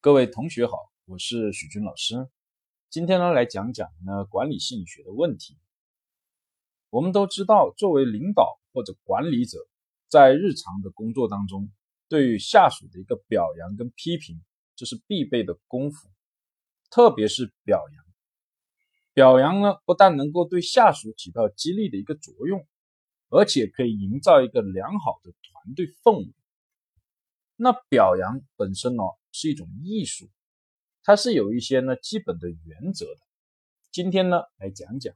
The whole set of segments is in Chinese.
各位同学好，我是许军老师。今天呢，来讲讲呢管理心理学的问题。我们都知道，作为领导或者管理者，在日常的工作当中，对于下属的一个表扬跟批评，这是必备的功夫。特别是表扬，表扬呢，不但能够对下属起到激励的一个作用，而且可以营造一个良好的团队氛围。那表扬本身呢，是一种艺术，它是有一些呢基本的原则的。今天呢，来讲讲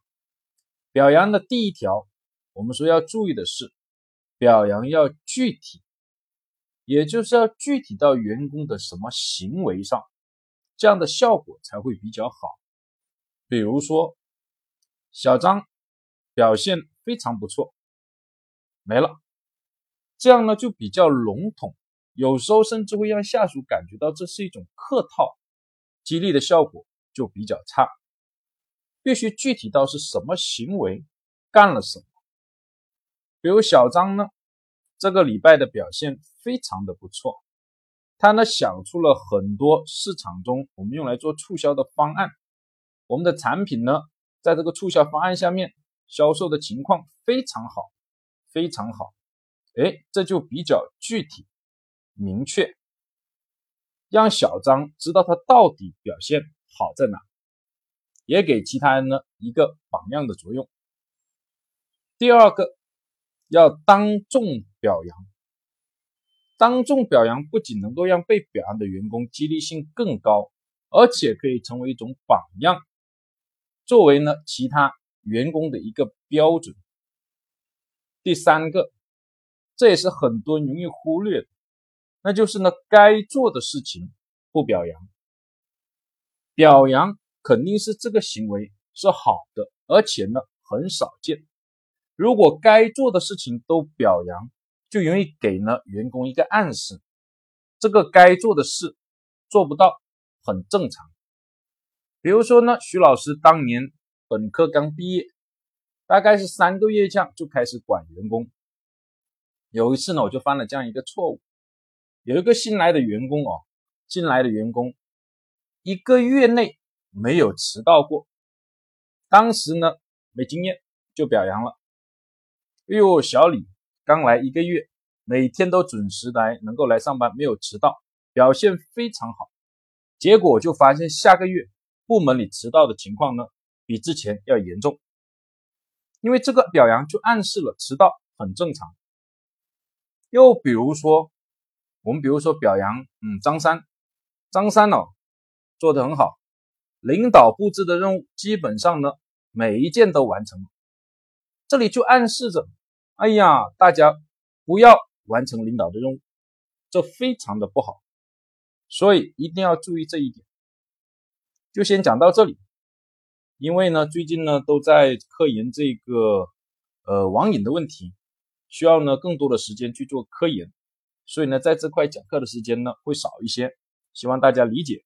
表扬的第一条，我们说要注意的是，表扬要具体，也就是要具体到员工的什么行为上，这样的效果才会比较好。比如说，小张表现非常不错，没了，这样呢就比较笼统。有时候甚至会让下属感觉到这是一种客套，激励的效果就比较差。必须具体到是什么行为干了什么。比如小张呢，这个礼拜的表现非常的不错，他呢想出了很多市场中我们用来做促销的方案，我们的产品呢在这个促销方案下面销售的情况非常好，非常好。哎，这就比较具体。明确，让小张知道他到底表现好在哪，也给其他人呢一个榜样的作用。第二个，要当众表扬。当众表扬不仅能够让被表扬的员工激励性更高，而且可以成为一种榜样，作为呢其他员工的一个标准。第三个，这也是很多容易忽略的。那就是呢，该做的事情不表扬，表扬肯定是这个行为是好的，而且呢很少见。如果该做的事情都表扬，就容易给呢员工一个暗示，这个该做的事做不到，很正常。比如说呢，徐老师当年本科刚毕业，大概是三个月这样就开始管员工。有一次呢，我就犯了这样一个错误。有一个新来的员工哦，进来的员工一个月内没有迟到过。当时呢没经验就表扬了，哎呦，小李刚来一个月，每天都准时来，能够来上班，没有迟到，表现非常好。结果就发现下个月部门里迟到的情况呢比之前要严重，因为这个表扬就暗示了迟到很正常。又比如说。我们比如说表扬，嗯，张三，张三哦，做的很好，领导布置的任务基本上呢每一件都完成了，这里就暗示着，哎呀，大家不要完成领导的任务，这非常的不好，所以一定要注意这一点。就先讲到这里，因为呢最近呢都在科研这个呃网瘾的问题，需要呢更多的时间去做科研。所以呢，在这块讲课的时间呢会少一些，希望大家理解。